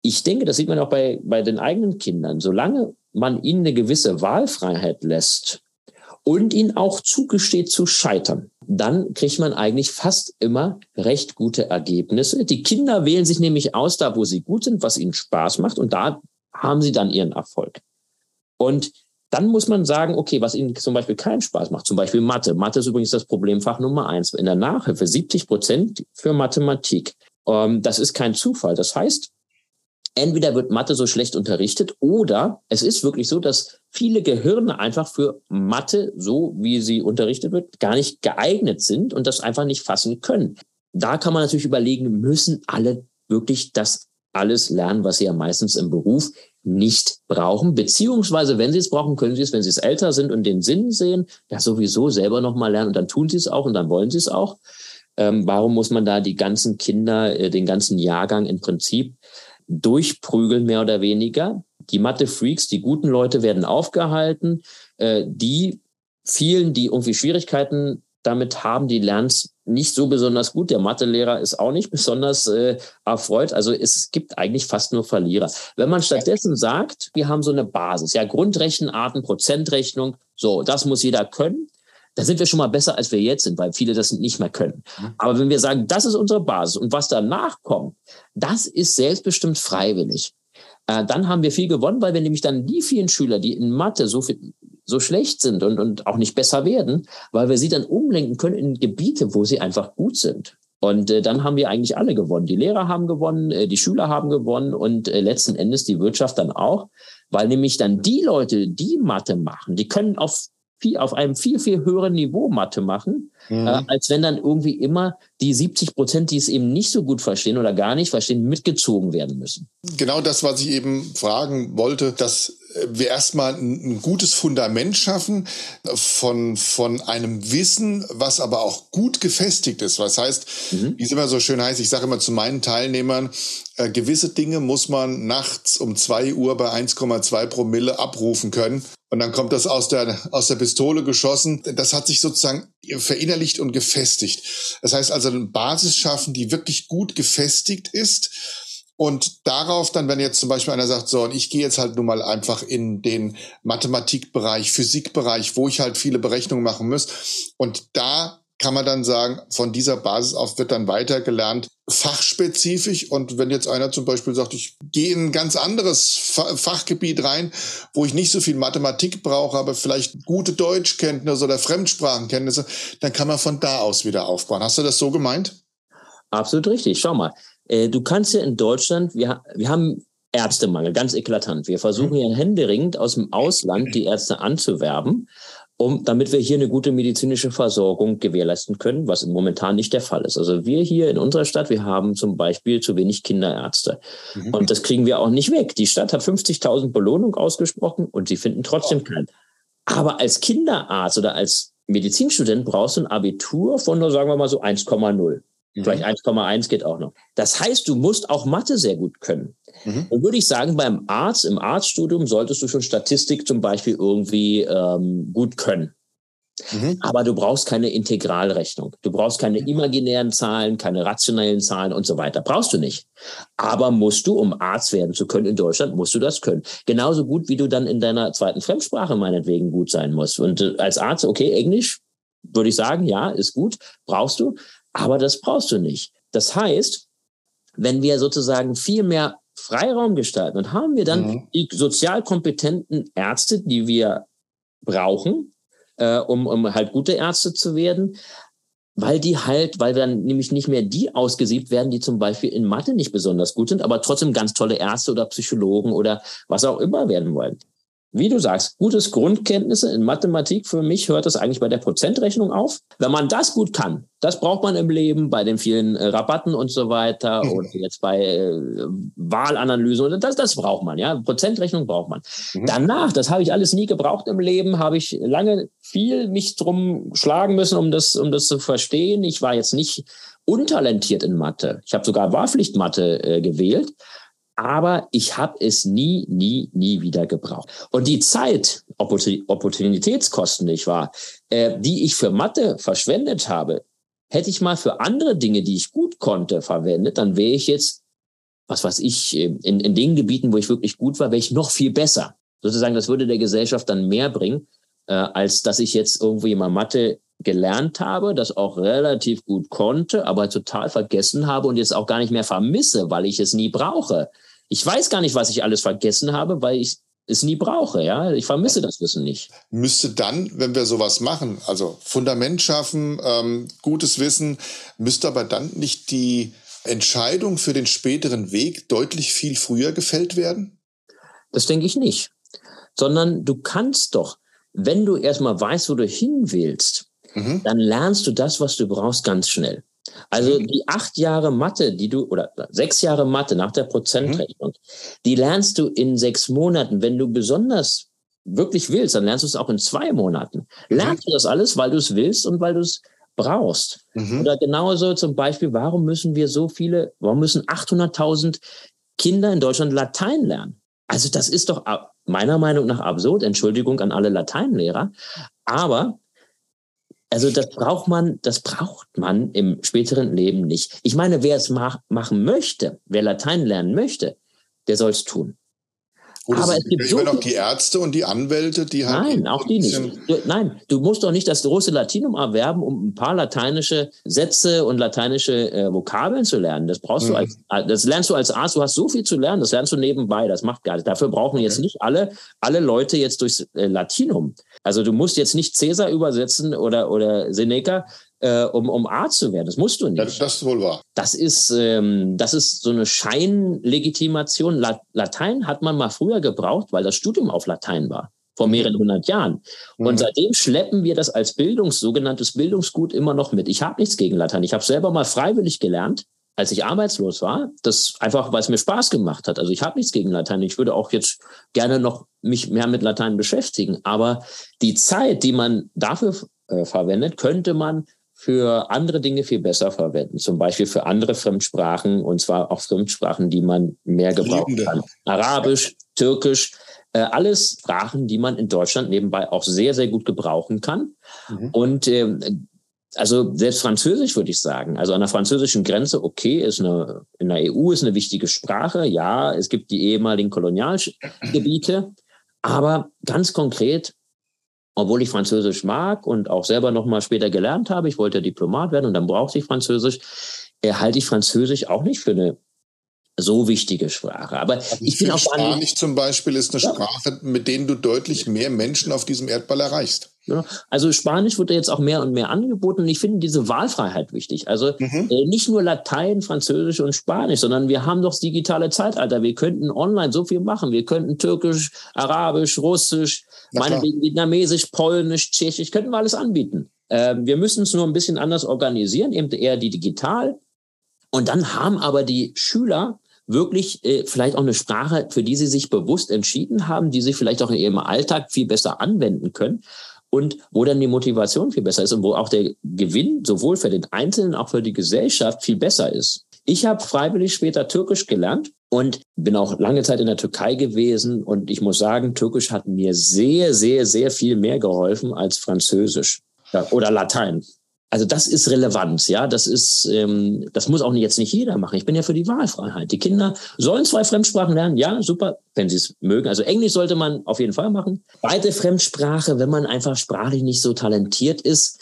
ich denke, das sieht man auch bei, bei den eigenen Kindern. Solange man ihnen eine gewisse Wahlfreiheit lässt und ihnen auch zugesteht zu scheitern, dann kriegt man eigentlich fast immer recht gute Ergebnisse. Die Kinder wählen sich nämlich aus, da wo sie gut sind, was ihnen Spaß macht und da haben sie dann ihren Erfolg. Und dann muss man sagen, okay, was ihnen zum Beispiel keinen Spaß macht, zum Beispiel Mathe. Mathe ist übrigens das Problemfach Nummer eins in der Nachhilfe, 70 Prozent für Mathematik. Ähm, das ist kein Zufall. Das heißt, entweder wird Mathe so schlecht unterrichtet oder es ist wirklich so, dass viele Gehirne einfach für Mathe, so wie sie unterrichtet wird, gar nicht geeignet sind und das einfach nicht fassen können. Da kann man natürlich überlegen, müssen alle wirklich das alles lernen, was sie ja meistens im Beruf nicht brauchen, beziehungsweise wenn sie es brauchen, können sie es, wenn sie es älter sind und den Sinn sehen, ja sowieso selber nochmal lernen und dann tun sie es auch und dann wollen sie es auch. Ähm, warum muss man da die ganzen Kinder, äh, den ganzen Jahrgang im Prinzip durchprügeln, mehr oder weniger. Die Mathe-Freaks, die guten Leute werden aufgehalten. Äh, die vielen, die irgendwie Schwierigkeiten damit haben, die lernen es nicht so besonders gut. Der Mathelehrer ist auch nicht besonders äh, erfreut. Also es gibt eigentlich fast nur Verlierer. Wenn man stattdessen sagt, wir haben so eine Basis, ja, Grundrechenarten, Prozentrechnung, so, das muss jeder können, da sind wir schon mal besser, als wir jetzt sind, weil viele das nicht mehr können. Aber wenn wir sagen, das ist unsere Basis und was danach kommt, das ist selbstbestimmt freiwillig, äh, dann haben wir viel gewonnen, weil wir nämlich dann die vielen Schüler, die in Mathe so viel, so schlecht sind und, und auch nicht besser werden, weil wir sie dann umlenken können in Gebiete, wo sie einfach gut sind. Und äh, dann haben wir eigentlich alle gewonnen. Die Lehrer haben gewonnen, äh, die Schüler haben gewonnen und äh, letzten Endes die Wirtschaft dann auch, weil nämlich dann die Leute, die Mathe machen, die können auf viel, auf einem viel, viel höheren Niveau Mathe machen, mhm. äh, als wenn dann irgendwie immer die 70 Prozent, die es eben nicht so gut verstehen oder gar nicht verstehen, mitgezogen werden müssen. Genau das, was ich eben fragen wollte, dass wir erstmal ein, gutes Fundament schaffen von, von einem Wissen, was aber auch gut gefestigt ist. Was heißt, mhm. wie es immer so schön heißt, ich sage immer zu meinen Teilnehmern, äh, gewisse Dinge muss man nachts um zwei Uhr bei 1,2 Promille abrufen können. Und dann kommt das aus der, aus der Pistole geschossen. Das hat sich sozusagen verinnerlicht und gefestigt. Das heißt also eine Basis schaffen, die wirklich gut gefestigt ist. Und darauf dann, wenn jetzt zum Beispiel einer sagt, so, und ich gehe jetzt halt nun mal einfach in den Mathematikbereich, Physikbereich, wo ich halt viele Berechnungen machen muss. Und da kann man dann sagen, von dieser Basis auf wird dann weiter gelernt, fachspezifisch. Und wenn jetzt einer zum Beispiel sagt, ich gehe in ein ganz anderes Fachgebiet rein, wo ich nicht so viel Mathematik brauche, aber vielleicht gute Deutschkenntnisse oder Fremdsprachenkenntnisse, dann kann man von da aus wieder aufbauen. Hast du das so gemeint? Absolut richtig. Schau mal, äh, du kannst ja in Deutschland, wir, wir haben Ärztemangel, ganz eklatant. Wir versuchen mhm. ja händeringend aus dem Ausland die Ärzte anzuwerben um, damit wir hier eine gute medizinische Versorgung gewährleisten können, was momentan nicht der Fall ist. Also wir hier in unserer Stadt, wir haben zum Beispiel zu wenig Kinderärzte. Mhm. Und das kriegen wir auch nicht weg. Die Stadt hat 50.000 Belohnung ausgesprochen und sie finden trotzdem keinen. Aber als Kinderarzt oder als Medizinstudent brauchst du ein Abitur von nur, sagen wir mal so 1,0. Mhm. Vielleicht 1,1 geht auch noch. Das heißt, du musst auch Mathe sehr gut können. Mhm. Und würde ich sagen, beim Arzt, im Arztstudium solltest du schon Statistik zum Beispiel irgendwie ähm, gut können. Mhm. Aber du brauchst keine Integralrechnung. Du brauchst keine mhm. imaginären Zahlen, keine rationellen Zahlen und so weiter. Brauchst du nicht. Aber musst du, um Arzt werden zu können in Deutschland, musst du das können. Genauso gut, wie du dann in deiner zweiten Fremdsprache meinetwegen gut sein musst. Und äh, als Arzt, okay, Englisch, würde ich sagen, ja, ist gut, brauchst du. Aber das brauchst du nicht. Das heißt, wenn wir sozusagen viel mehr Freiraum gestalten und haben wir dann mhm. die sozial kompetenten Ärzte, die wir brauchen, äh, um, um halt gute Ärzte zu werden, weil die halt, weil dann nämlich nicht mehr die ausgesiebt werden, die zum Beispiel in Mathe nicht besonders gut sind, aber trotzdem ganz tolle Ärzte oder Psychologen oder was auch immer werden wollen wie du sagst, gutes Grundkenntnisse in Mathematik, für mich hört das eigentlich bei der Prozentrechnung auf. Wenn man das gut kann, das braucht man im Leben bei den vielen äh, Rabatten und so weiter mhm. oder jetzt bei äh, Wahlanalysen, das, das braucht man, ja. Prozentrechnung braucht man. Mhm. Danach, das habe ich alles nie gebraucht im Leben, habe ich lange viel mich drum schlagen müssen, um das, um das zu verstehen. Ich war jetzt nicht untalentiert in Mathe. Ich habe sogar Wahlpflichtmathe äh, gewählt aber ich habe es nie, nie, nie wieder gebraucht. Und die Zeit, Opportunitätskosten, nicht wahr, äh, die ich für Mathe verschwendet habe, hätte ich mal für andere Dinge, die ich gut konnte, verwendet, dann wäre ich jetzt, was weiß ich, äh, in, in den Gebieten, wo ich wirklich gut war, wäre ich noch viel besser. Sozusagen, das würde der Gesellschaft dann mehr bringen, äh, als dass ich jetzt irgendwie mal Mathe gelernt habe, das auch relativ gut konnte, aber total vergessen habe und jetzt auch gar nicht mehr vermisse, weil ich es nie brauche. Ich weiß gar nicht, was ich alles vergessen habe, weil ich es nie brauche. Ja, ich vermisse das Wissen nicht. Müsste dann, wenn wir sowas machen, also Fundament schaffen, ähm, gutes Wissen, müsste aber dann nicht die Entscheidung für den späteren Weg deutlich viel früher gefällt werden? Das denke ich nicht. Sondern du kannst doch, wenn du erstmal weißt, wo du hin willst, mhm. dann lernst du das, was du brauchst, ganz schnell. Also die acht Jahre Mathe, die du, oder sechs Jahre Mathe nach der Prozentrechnung, mhm. die lernst du in sechs Monaten. Wenn du besonders wirklich willst, dann lernst du es auch in zwei Monaten. Mhm. Lernst du das alles, weil du es willst und weil du es brauchst. Mhm. Oder genauso zum Beispiel, warum müssen wir so viele, warum müssen 800.000 Kinder in Deutschland Latein lernen? Also das ist doch meiner Meinung nach absurd. Entschuldigung an alle Lateinlehrer. Aber also das braucht man, das braucht man im späteren Leben nicht. Ich meine, wer es mach, machen möchte, wer Latein lernen möchte, der soll es tun. Gut, aber es gibt so noch die Ärzte und die Anwälte, die halt. Nein, auch die nicht. Du, nein, du musst doch nicht das große Latinum erwerben, um ein paar lateinische Sätze und lateinische äh, Vokabeln zu lernen. Das brauchst mhm. du als, das lernst du als Arzt. Du hast so viel zu lernen. Das lernst du nebenbei. Das macht gar nicht. Dafür brauchen okay. jetzt nicht alle, alle Leute jetzt durchs äh, Latinum. Also du musst jetzt nicht Cäsar übersetzen oder, oder Seneca, äh, um, um Arzt zu werden. Das musst du nicht. Das, das ist wohl wahr. Das ist, ähm, das ist so eine Scheinlegitimation. La Latein hat man mal früher gebraucht, weil das Studium auf Latein war vor mhm. mehreren hundert Jahren. Und mhm. seitdem schleppen wir das als Bildungs, sogenanntes Bildungsgut immer noch mit. Ich habe nichts gegen Latein. Ich habe selber mal freiwillig gelernt, als ich arbeitslos war. Das einfach, weil es mir Spaß gemacht hat. Also ich habe nichts gegen Latein. Ich würde auch jetzt gerne noch mich mehr mit Latein beschäftigen. Aber die Zeit, die man dafür äh, verwendet, könnte man für andere Dinge viel besser verwenden. Zum Beispiel für andere Fremdsprachen und zwar auch Fremdsprachen, die man mehr gebrauchen kann. Arabisch, Türkisch, äh, alles Sprachen, die man in Deutschland nebenbei auch sehr, sehr gut gebrauchen kann. Mhm. Und äh, also selbst Französisch würde ich sagen. Also an der französischen Grenze, okay, ist eine, in der EU ist eine wichtige Sprache. Ja, es gibt die ehemaligen Kolonialgebiete. Aber ganz konkret obwohl ich Französisch mag und auch selber noch mal später gelernt habe, ich wollte Diplomat werden und dann brauchte ich Französisch, halte ich Französisch auch nicht für eine so wichtige Sprache. Aber also ich, bin auch Spanisch zum Beispiel ist eine ja. Sprache, mit denen du deutlich mehr Menschen auf diesem Erdball erreichst. Ja, also Spanisch wird jetzt auch mehr und mehr angeboten und ich finde diese Wahlfreiheit wichtig. Also mhm. äh, nicht nur Latein, Französisch und Spanisch, sondern wir haben doch das digitale Zeitalter. Wir könnten online so viel machen. Wir könnten Türkisch, Arabisch, Russisch, meinetwegen Vietnamesisch, Polnisch, Tschechisch, könnten wir alles anbieten. Äh, wir müssen es nur ein bisschen anders organisieren, eben eher die digital. Und dann haben aber die Schüler wirklich äh, vielleicht auch eine Sprache, für die sie sich bewusst entschieden haben, die sie vielleicht auch in ihrem Alltag viel besser anwenden können. und wo dann die Motivation viel besser ist und wo auch der Gewinn sowohl für den Einzelnen, auch für die Gesellschaft viel besser ist. Ich habe freiwillig später Türkisch gelernt und bin auch lange Zeit in der Türkei gewesen. Und ich muss sagen, Türkisch hat mir sehr, sehr, sehr viel mehr geholfen als Französisch oder Latein. Also das ist Relevanz, ja. Das ist, ähm, das muss auch jetzt nicht jeder machen. Ich bin ja für die Wahlfreiheit. Die Kinder sollen zwei Fremdsprachen lernen, ja, super, wenn sie es mögen. Also Englisch sollte man auf jeden Fall machen. Beide Fremdsprache, wenn man einfach sprachlich nicht so talentiert ist,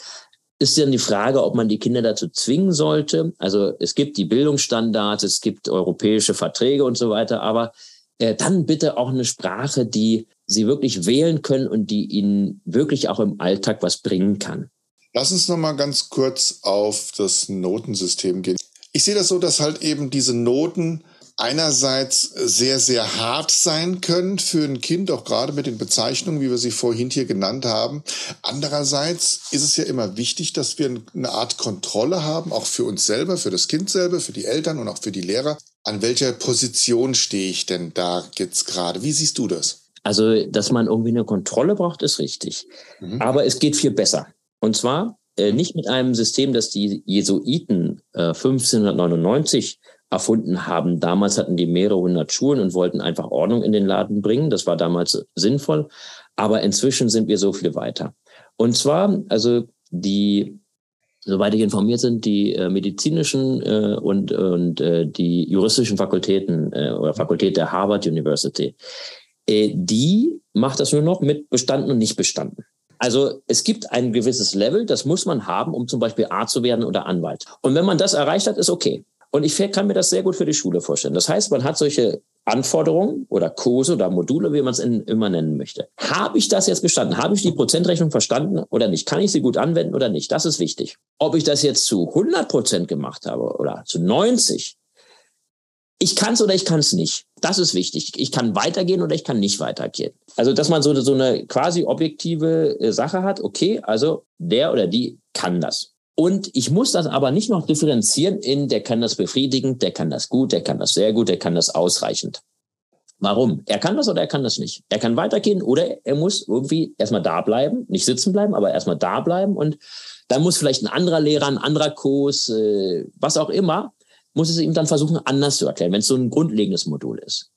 ist dann die Frage, ob man die Kinder dazu zwingen sollte. Also es gibt die Bildungsstandards, es gibt europäische Verträge und so weiter, aber äh, dann bitte auch eine Sprache, die sie wirklich wählen können und die ihnen wirklich auch im Alltag was bringen kann. Lass uns noch mal ganz kurz auf das Notensystem gehen. Ich sehe das so, dass halt eben diese Noten einerseits sehr, sehr hart sein können für ein Kind, auch gerade mit den Bezeichnungen, wie wir sie vorhin hier genannt haben. Andererseits ist es ja immer wichtig, dass wir eine Art Kontrolle haben, auch für uns selber, für das Kind selber, für die Eltern und auch für die Lehrer. An welcher Position stehe ich denn da jetzt gerade? Wie siehst du das? Also, dass man irgendwie eine Kontrolle braucht, ist richtig. Mhm. Aber es geht viel besser. Und zwar äh, nicht mit einem System, das die Jesuiten äh, 1599 erfunden haben. Damals hatten die mehrere hundert Schulen und wollten einfach Ordnung in den Laden bringen. Das war damals sinnvoll. Aber inzwischen sind wir so viel weiter. Und zwar, also die, soweit ich informiert sind, die äh, medizinischen äh, und, und äh, die juristischen Fakultäten äh, oder Fakultät der Harvard University, äh, die macht das nur noch mit bestanden und nicht bestanden. Also es gibt ein gewisses Level, das muss man haben, um zum Beispiel Arzt zu werden oder Anwalt. Und wenn man das erreicht hat, ist okay. Und ich kann mir das sehr gut für die Schule vorstellen. Das heißt, man hat solche Anforderungen oder Kurse oder Module, wie man es immer nennen möchte. Habe ich das jetzt bestanden? Habe ich die Prozentrechnung verstanden oder nicht? Kann ich sie gut anwenden oder nicht? Das ist wichtig. Ob ich das jetzt zu 100 Prozent gemacht habe oder zu 90, ich kann es oder ich kann es nicht. Das ist wichtig. Ich kann weitergehen oder ich kann nicht weitergehen. Also, dass man so, so eine quasi objektive äh, Sache hat, okay, also der oder die kann das. Und ich muss das aber nicht noch differenzieren in, der kann das befriedigend, der kann das gut, der kann das sehr gut, der kann das ausreichend. Warum? Er kann das oder er kann das nicht. Er kann weitergehen oder er muss irgendwie erstmal da bleiben, nicht sitzen bleiben, aber erstmal da bleiben und dann muss vielleicht ein anderer Lehrer, ein anderer Kurs, äh, was auch immer, muss es ihm dann versuchen, anders zu erklären, wenn es so ein grundlegendes Modul ist.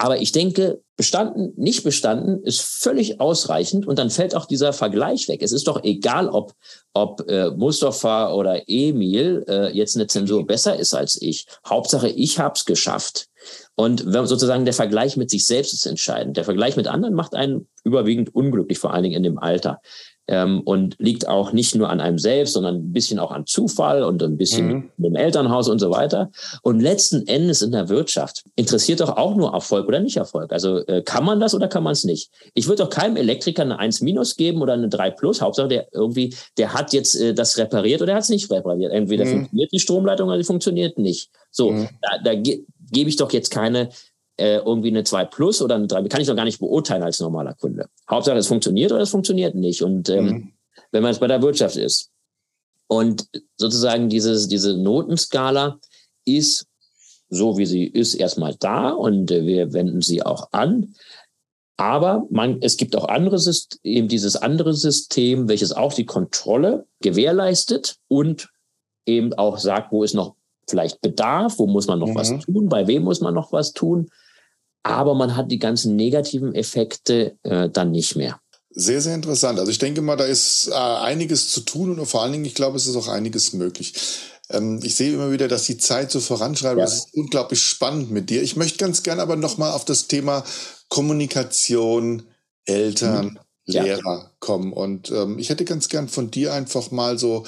Aber ich denke, bestanden, nicht bestanden ist völlig ausreichend und dann fällt auch dieser Vergleich weg. Es ist doch egal, ob, ob äh, Mustafa oder Emil äh, jetzt eine Zensur besser ist als ich. Hauptsache, ich habe es geschafft. Und sozusagen der Vergleich mit sich selbst ist entscheidend. Der Vergleich mit anderen macht einen überwiegend unglücklich, vor allen Dingen in dem Alter ähm, und liegt auch nicht nur an einem selbst, sondern ein bisschen auch an Zufall und ein bisschen mhm. mit dem Elternhaus und so weiter. Und letzten Endes in der Wirtschaft interessiert doch auch nur Erfolg oder nicht Erfolg. Also äh, kann man das oder kann man es nicht? Ich würde doch keinem Elektriker eine 1 minus geben oder eine 3 plus. Hauptsache, der irgendwie, der hat jetzt äh, das repariert oder hat es nicht repariert. Entweder mhm. funktioniert die Stromleitung oder sie funktioniert nicht. So, mhm. da, da ge gebe ich doch jetzt keine äh, irgendwie eine 2 Plus oder eine 3, kann ich doch gar nicht beurteilen als normaler Kunde. Hauptsache, es funktioniert oder es funktioniert nicht. Und ähm, mhm. wenn man jetzt bei der Wirtschaft ist. Und sozusagen dieses, diese Notenskala ist so, wie sie ist, erstmal da und äh, wir wenden sie auch an. Aber man, es gibt auch andere System, eben dieses andere System, welches auch die Kontrolle gewährleistet und eben auch sagt, wo ist noch vielleicht Bedarf, wo muss man noch mhm. was tun, bei wem muss man noch was tun aber man hat die ganzen negativen Effekte äh, dann nicht mehr. Sehr, sehr interessant. Also ich denke mal, da ist äh, einiges zu tun und vor allen Dingen, ich glaube, es ist auch einiges möglich. Ähm, ich sehe immer wieder, dass die Zeit so voranschreitet. Ja. Das ist unglaublich spannend mit dir. Ich möchte ganz gerne aber nochmal auf das Thema Kommunikation, Eltern, mhm. ja. Lehrer kommen. Und ähm, ich hätte ganz gern von dir einfach mal so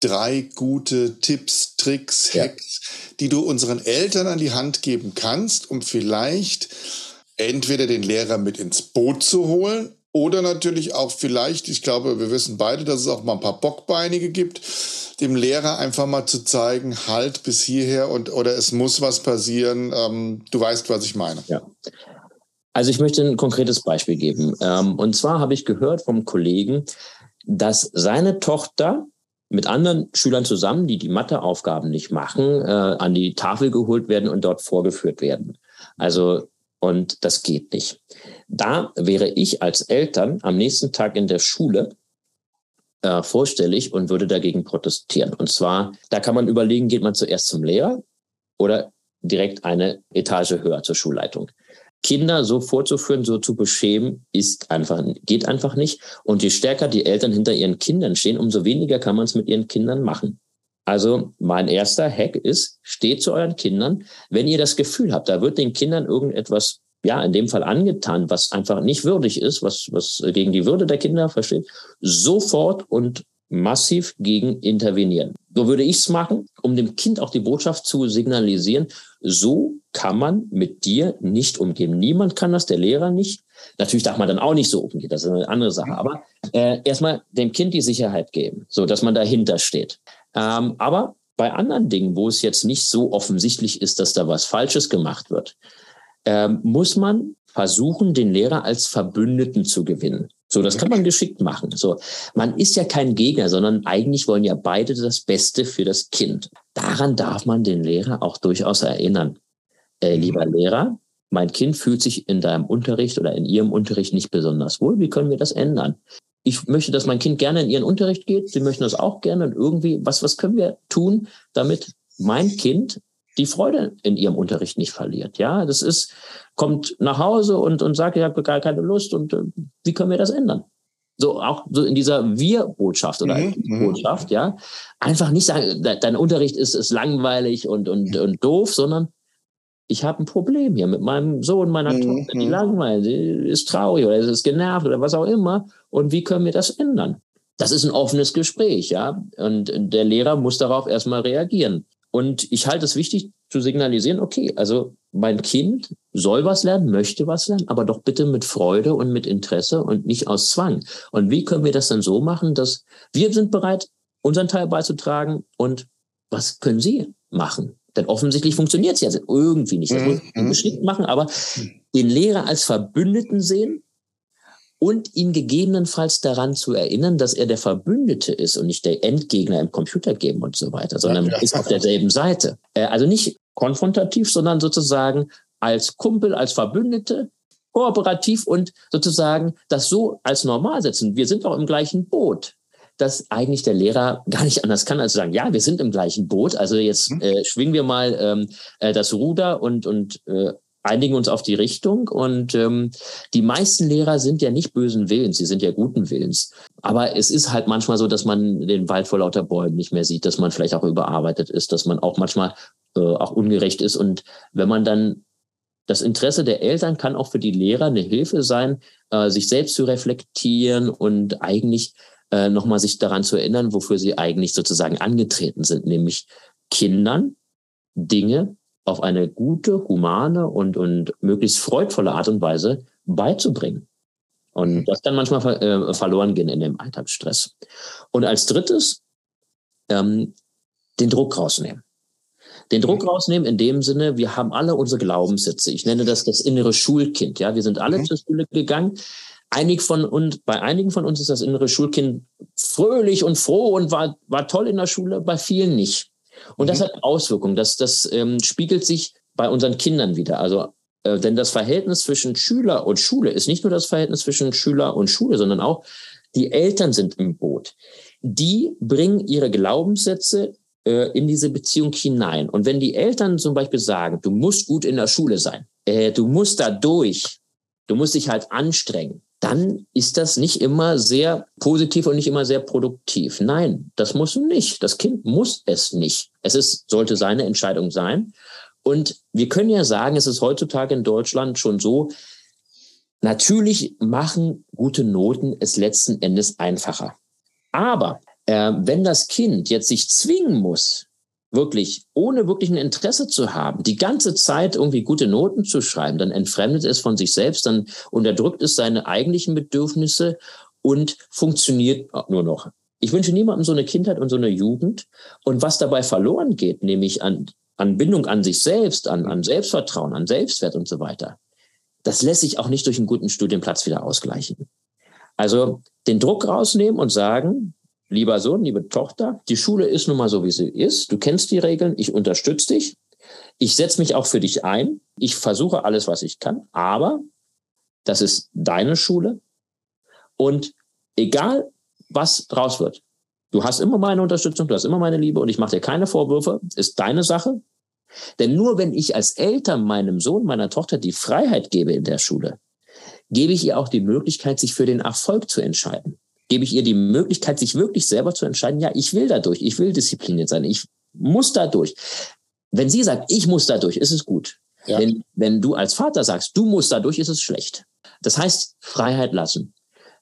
drei gute Tipps, Tricks, Hacks, ja. die du unseren Eltern an die Hand geben kannst, um vielleicht entweder den Lehrer mit ins Boot zu holen oder natürlich auch vielleicht, ich glaube, wir wissen beide, dass es auch mal ein paar Bockbeinige gibt, dem Lehrer einfach mal zu zeigen, halt bis hierher und oder es muss was passieren. Ähm, du weißt, was ich meine. Ja. Also ich möchte ein konkretes Beispiel geben. Ähm, und zwar habe ich gehört vom Kollegen, dass seine Tochter mit anderen Schülern zusammen, die die Matheaufgaben nicht machen, äh, an die Tafel geholt werden und dort vorgeführt werden. Also, und das geht nicht. Da wäre ich als Eltern am nächsten Tag in der Schule äh, vorstellig und würde dagegen protestieren. Und zwar, da kann man überlegen, geht man zuerst zum Lehrer oder direkt eine Etage höher zur Schulleitung. Kinder so vorzuführen, so zu beschämen, ist einfach, geht einfach nicht. Und je stärker die Eltern hinter ihren Kindern stehen, umso weniger kann man es mit ihren Kindern machen. Also mein erster Hack ist, steht zu euren Kindern, wenn ihr das Gefühl habt, da wird den Kindern irgendetwas, ja, in dem Fall angetan, was einfach nicht würdig ist, was, was gegen die Würde der Kinder versteht, sofort und massiv gegen intervenieren. So würde ich es machen, um dem Kind auch die Botschaft zu signalisieren, so kann man mit dir nicht umgehen. Niemand kann das, der Lehrer nicht. Natürlich darf man dann auch nicht so umgehen, das ist eine andere Sache. Aber äh, erstmal dem Kind die Sicherheit geben, so dass man dahinter steht. Ähm, aber bei anderen Dingen, wo es jetzt nicht so offensichtlich ist, dass da was Falsches gemacht wird, ähm, muss man versuchen, den Lehrer als Verbündeten zu gewinnen. So, das kann man geschickt machen. So, man ist ja kein Gegner, sondern eigentlich wollen ja beide das Beste für das Kind. Daran darf man den Lehrer auch durchaus erinnern. Äh, lieber Lehrer, mein Kind fühlt sich in deinem Unterricht oder in ihrem Unterricht nicht besonders wohl. Wie können wir das ändern? Ich möchte, dass mein Kind gerne in ihren Unterricht geht. Sie möchten das auch gerne. Und irgendwie, was, was können wir tun, damit mein Kind die Freude in ihrem Unterricht nicht verliert. Ja, das ist, kommt nach Hause und, und sagt, ich habe gar keine Lust und äh, wie können wir das ändern? So auch so in dieser Wir-Botschaft oder mhm, mhm. Botschaft, ja. Einfach nicht sagen, dein Unterricht ist, ist langweilig und, und, und doof, sondern ich habe ein Problem hier mit meinem Sohn, meiner mhm. Tochter, die mhm. langweilig, die ist traurig oder ist genervt oder was auch immer. Und wie können wir das ändern? Das ist ein offenes Gespräch, ja. Und der Lehrer muss darauf erstmal reagieren. Und ich halte es wichtig zu signalisieren, okay, also mein Kind soll was lernen, möchte was lernen, aber doch bitte mit Freude und mit Interesse und nicht aus Zwang. Und wie können wir das dann so machen, dass wir sind bereit, unseren Teil beizutragen und was können Sie machen? Denn offensichtlich funktioniert es ja irgendwie nicht. Das muss man geschickt machen, aber den Lehrer als Verbündeten sehen und ihn gegebenenfalls daran zu erinnern, dass er der Verbündete ist und nicht der Endgegner im Computergame und so weiter, sondern ja, ist auf derselben Seite. Äh, also nicht konfrontativ, sondern sozusagen als Kumpel, als Verbündete, kooperativ und sozusagen das so als normal setzen. Wir sind auch im gleichen Boot dass eigentlich der Lehrer gar nicht anders kann, als zu sagen, ja, wir sind im gleichen Boot, also jetzt mhm. äh, schwingen wir mal ähm, äh, das Ruder und, und äh, einigen uns auf die Richtung. Und ähm, die meisten Lehrer sind ja nicht bösen Willens, sie sind ja guten Willens. Aber es ist halt manchmal so, dass man den Wald vor lauter Bäumen nicht mehr sieht, dass man vielleicht auch überarbeitet ist, dass man auch manchmal äh, auch ungerecht ist. Und wenn man dann das Interesse der Eltern kann auch für die Lehrer eine Hilfe sein, äh, sich selbst zu reflektieren und eigentlich äh, nochmal sich daran zu erinnern, wofür sie eigentlich sozusagen angetreten sind, nämlich Kindern Dinge auf eine gute, humane und, und möglichst freudvolle Art und Weise beizubringen. Und mhm. das kann manchmal äh, verloren gehen in dem Alltagsstress. Und als drittes, ähm, den Druck rausnehmen. Den Druck mhm. rausnehmen in dem Sinne, wir haben alle unsere Glaubenssätze. Ich nenne das das innere Schulkind. Ja, wir sind alle mhm. zur Schule gegangen. Einig von uns, bei einigen von uns ist das innere Schulkind fröhlich und froh und war, war toll in der Schule, bei vielen nicht. Und mhm. das hat Auswirkungen. Das, das ähm, spiegelt sich bei unseren Kindern wieder. Also, äh, denn das Verhältnis zwischen Schüler und Schule ist nicht nur das Verhältnis zwischen Schüler und Schule, sondern auch die Eltern sind im Boot. Die bringen ihre Glaubenssätze äh, in diese Beziehung hinein. Und wenn die Eltern zum Beispiel sagen, du musst gut in der Schule sein, äh, du musst da durch, du musst dich halt anstrengen, dann ist das nicht immer sehr positiv und nicht immer sehr produktiv. Nein, das muss nicht. Das Kind muss es nicht. Es ist, sollte seine Entscheidung sein. Und wir können ja sagen, es ist heutzutage in Deutschland schon so, natürlich machen gute Noten es letzten Endes einfacher. Aber äh, wenn das Kind jetzt sich zwingen muss, wirklich, ohne wirklich ein Interesse zu haben, die ganze Zeit irgendwie gute Noten zu schreiben, dann entfremdet es von sich selbst, dann unterdrückt es seine eigentlichen Bedürfnisse und funktioniert nur noch. Ich wünsche niemandem so eine Kindheit und so eine Jugend. Und was dabei verloren geht, nämlich an, an Bindung an sich selbst, an, an Selbstvertrauen, an Selbstwert und so weiter, das lässt sich auch nicht durch einen guten Studienplatz wieder ausgleichen. Also den Druck rausnehmen und sagen, lieber Sohn, liebe Tochter, die Schule ist nun mal so, wie sie ist. Du kennst die Regeln, ich unterstütze dich. Ich setze mich auch für dich ein. Ich versuche alles, was ich kann. Aber das ist deine Schule. Und egal, was draus wird. Du hast immer meine Unterstützung, du hast immer meine Liebe und ich mache dir keine Vorwürfe, ist deine Sache. Denn nur wenn ich als Eltern meinem Sohn, meiner Tochter die Freiheit gebe in der Schule, gebe ich ihr auch die Möglichkeit, sich für den Erfolg zu entscheiden. Gebe ich ihr die Möglichkeit, sich wirklich selber zu entscheiden, ja, ich will dadurch, ich will diszipliniert sein, ich muss dadurch. Wenn sie sagt, ich muss dadurch, ist es gut. Ja. Wenn, wenn du als Vater sagst, du musst dadurch, ist es schlecht. Das heißt, Freiheit lassen.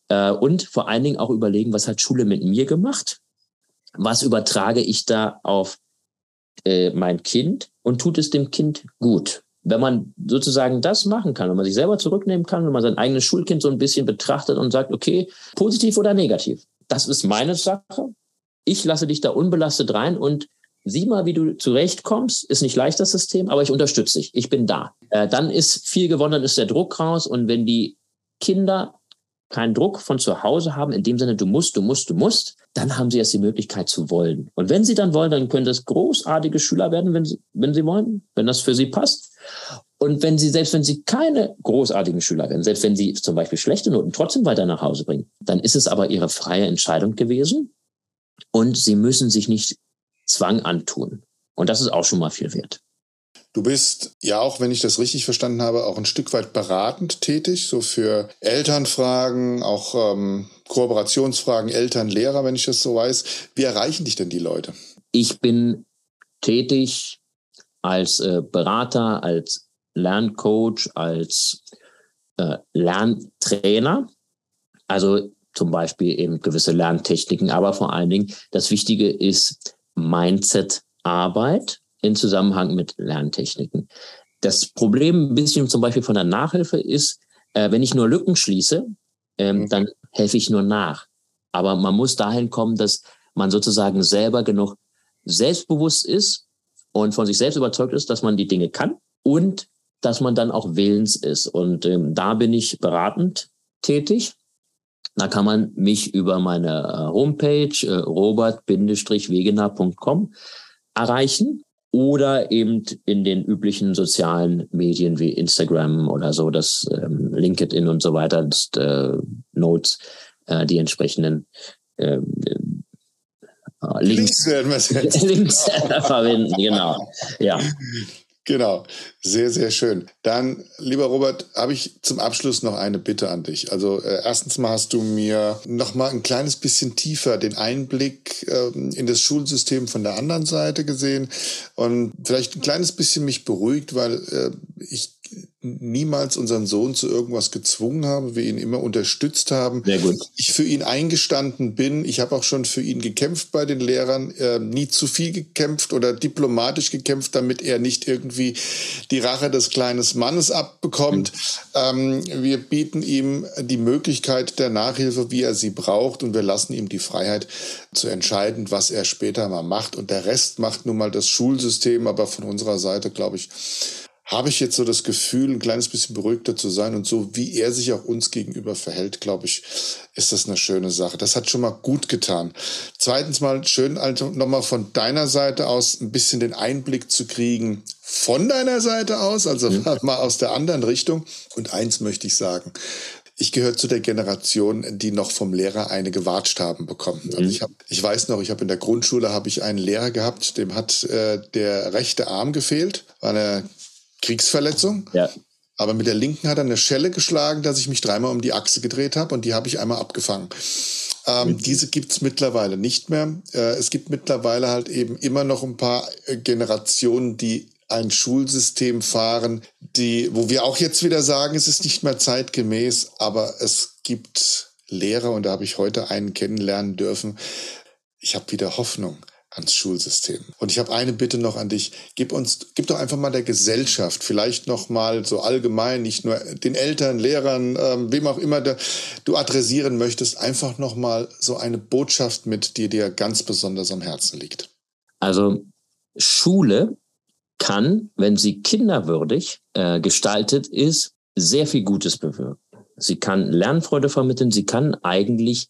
Äh, und vor allen Dingen auch überlegen, was hat Schule mit mir gemacht? Was übertrage ich da auf äh, mein Kind und tut es dem Kind gut? Wenn man sozusagen das machen kann, wenn man sich selber zurücknehmen kann, wenn man sein eigenes Schulkind so ein bisschen betrachtet und sagt, okay, positiv oder negativ, das ist meine Sache. Ich lasse dich da unbelastet rein und sieh mal, wie du zurechtkommst. Ist nicht leicht das System, aber ich unterstütze dich. Ich bin da. Äh, dann ist viel gewonnen, dann ist der Druck raus. Und wenn die Kinder keinen Druck von zu Hause haben, in dem Sinne, du musst, du musst, du musst, dann haben sie erst die Möglichkeit zu wollen. Und wenn sie dann wollen, dann können das großartige Schüler werden, wenn sie, wenn sie wollen, wenn das für sie passt. Und wenn sie, selbst wenn sie keine großartigen Schüler werden, selbst wenn sie zum Beispiel schlechte Noten trotzdem weiter nach Hause bringen, dann ist es aber ihre freie Entscheidung gewesen. Und sie müssen sich nicht Zwang antun. Und das ist auch schon mal viel wert. Du bist ja auch, wenn ich das richtig verstanden habe, auch ein Stück weit beratend tätig, so für Elternfragen, auch ähm, Kooperationsfragen, Eltern, Lehrer, wenn ich das so weiß. Wie erreichen dich denn die Leute? Ich bin tätig als äh, Berater, als Lerncoach, als äh, Lerntrainer. Also zum Beispiel eben gewisse Lerntechniken, aber vor allen Dingen das Wichtige ist Mindset-Arbeit in Zusammenhang mit Lerntechniken. Das Problem ein bisschen zum Beispiel von der Nachhilfe ist, äh, wenn ich nur Lücken schließe, ähm, mhm. dann helfe ich nur nach. Aber man muss dahin kommen, dass man sozusagen selber genug selbstbewusst ist und von sich selbst überzeugt ist, dass man die Dinge kann und dass man dann auch willens ist. Und ähm, da bin ich beratend tätig. Da kann man mich über meine äh, Homepage äh, robert-wegener.com erreichen oder eben in den üblichen sozialen Medien wie Instagram oder so, das ähm, LinkedIn und so weiter, das, äh, Notes, äh, die entsprechenden äh, Links, Links, Links verwenden, genau. Ja. Genau, sehr, sehr schön. Dann, lieber Robert, habe ich zum Abschluss noch eine Bitte an dich. Also äh, erstens mal hast du mir noch mal ein kleines bisschen tiefer den Einblick ähm, in das Schulsystem von der anderen Seite gesehen und vielleicht ein kleines bisschen mich beruhigt, weil äh, ich niemals unseren Sohn zu irgendwas gezwungen habe, wir ihn immer unterstützt haben. Sehr gut. Ich für ihn eingestanden bin. Ich habe auch schon für ihn gekämpft bei den Lehrern, äh, nie zu viel gekämpft oder diplomatisch gekämpft, damit er nicht irgendwie die Rache des kleinen Mannes abbekommt. Mhm. Ähm, wir bieten ihm die Möglichkeit der Nachhilfe, wie er sie braucht, und wir lassen ihm die Freiheit zu entscheiden, was er später mal macht. Und der Rest macht nun mal das Schulsystem, aber von unserer Seite, glaube ich, habe ich jetzt so das Gefühl, ein kleines bisschen beruhigter zu sein und so, wie er sich auch uns gegenüber verhält, glaube ich, ist das eine schöne Sache. Das hat schon mal gut getan. Zweitens mal schön, also nochmal von deiner Seite aus ein bisschen den Einblick zu kriegen, von deiner Seite aus, also mhm. mal aus der anderen Richtung. Und eins möchte ich sagen, ich gehöre zu der Generation, die noch vom Lehrer eine gewatscht haben bekommen. Also mhm. ich, hab, ich weiß noch, ich habe in der Grundschule habe ich einen Lehrer gehabt, dem hat äh, der rechte Arm gefehlt, war eine Kriegsverletzung. Ja. Aber mit der linken hat er eine Schelle geschlagen, dass ich mich dreimal um die Achse gedreht habe und die habe ich einmal abgefangen. Ähm. Diese gibt's mittlerweile nicht mehr. Äh, es gibt mittlerweile halt eben immer noch ein paar äh, Generationen, die ein Schulsystem fahren, die, wo wir auch jetzt wieder sagen, es ist nicht mehr zeitgemäß, aber es gibt Lehrer und da habe ich heute einen kennenlernen dürfen. Ich habe wieder Hoffnung ans Schulsystem. Und ich habe eine Bitte noch an dich. Gib uns, gib doch einfach mal der Gesellschaft, vielleicht noch mal so allgemein, nicht nur den Eltern, Lehrern, ähm, wem auch immer da, du adressieren möchtest, einfach noch mal so eine Botschaft mit, die dir ganz besonders am Herzen liegt. Also Schule kann, wenn sie kinderwürdig äh, gestaltet ist, sehr viel Gutes bewirken. Sie kann Lernfreude vermitteln, sie kann eigentlich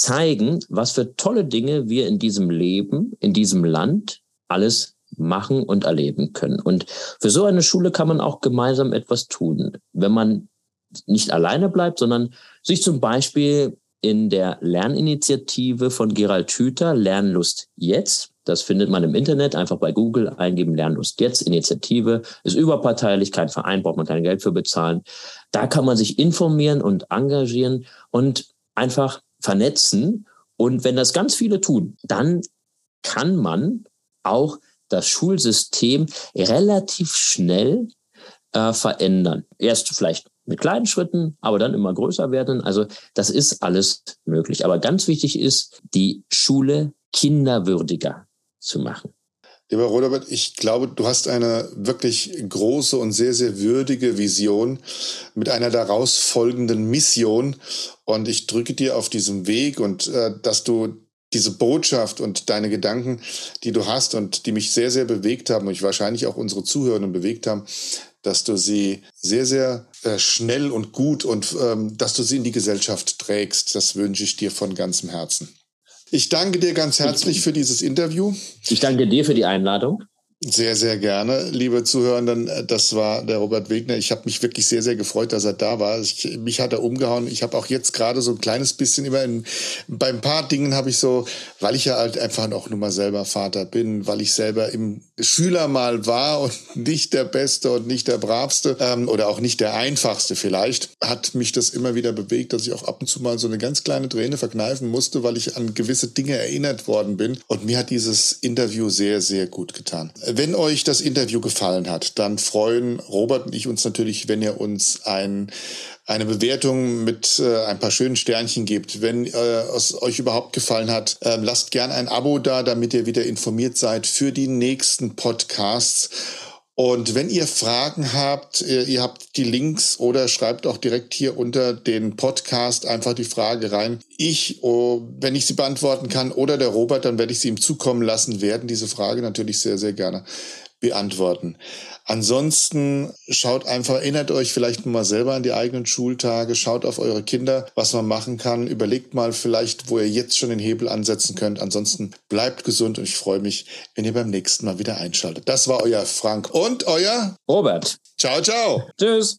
zeigen, was für tolle Dinge wir in diesem Leben, in diesem Land alles machen und erleben können. Und für so eine Schule kann man auch gemeinsam etwas tun. Wenn man nicht alleine bleibt, sondern sich zum Beispiel in der Lerninitiative von Gerald Hüther, Lernlust jetzt. Das findet man im Internet, einfach bei Google eingeben, Lernlust jetzt, Initiative, ist überparteilich, kein Verein, braucht man kein Geld für bezahlen. Da kann man sich informieren und engagieren und einfach vernetzen. Und wenn das ganz viele tun, dann kann man auch das Schulsystem relativ schnell äh, verändern. Erst vielleicht mit kleinen Schritten, aber dann immer größer werden. Also das ist alles möglich. Aber ganz wichtig ist, die Schule kinderwürdiger zu machen. Lieber Robert, ich glaube, du hast eine wirklich große und sehr, sehr würdige Vision mit einer daraus folgenden Mission. Und ich drücke dir auf diesem Weg und äh, dass du diese Botschaft und deine Gedanken, die du hast und die mich sehr, sehr bewegt haben und ich wahrscheinlich auch unsere Zuhörenden bewegt haben, dass du sie sehr, sehr äh, schnell und gut und ähm, dass du sie in die Gesellschaft trägst. Das wünsche ich dir von ganzem Herzen. Ich danke dir ganz herzlich für dieses Interview. Ich danke dir für die Einladung. Sehr, sehr gerne, liebe Zuhörenden. Das war der Robert Wegner. Ich habe mich wirklich sehr, sehr gefreut, dass er da war. Ich, mich hat er umgehauen. Ich habe auch jetzt gerade so ein kleines bisschen immer in, bei ein paar Dingen habe ich so, weil ich ja halt einfach auch nur mal selber Vater bin, weil ich selber im Schüler mal war und nicht der Beste und nicht der Bravste ähm, oder auch nicht der Einfachste vielleicht, hat mich das immer wieder bewegt, dass ich auch ab und zu mal so eine ganz kleine Träne verkneifen musste, weil ich an gewisse Dinge erinnert worden bin. Und mir hat dieses Interview sehr, sehr gut getan. Wenn euch das Interview gefallen hat, dann freuen Robert und ich uns natürlich, wenn ihr uns ein eine Bewertung mit äh, ein paar schönen Sternchen gebt. Wenn äh, es euch überhaupt gefallen hat, äh, lasst gern ein Abo da, damit ihr wieder informiert seid für die nächsten Podcasts. Und wenn ihr Fragen habt, ihr, ihr habt die Links oder schreibt auch direkt hier unter den Podcast einfach die Frage rein. Ich, oh, wenn ich sie beantworten kann, oder der Robert, dann werde ich sie ihm zukommen lassen, werden diese Frage natürlich sehr, sehr gerne beantworten. Ansonsten schaut einfach, erinnert euch vielleicht mal selber an die eigenen Schultage, schaut auf eure Kinder, was man machen kann. Überlegt mal vielleicht, wo ihr jetzt schon den Hebel ansetzen könnt. Ansonsten bleibt gesund und ich freue mich, wenn ihr beim nächsten Mal wieder einschaltet. Das war euer Frank und euer Robert. Ciao, ciao. Tschüss.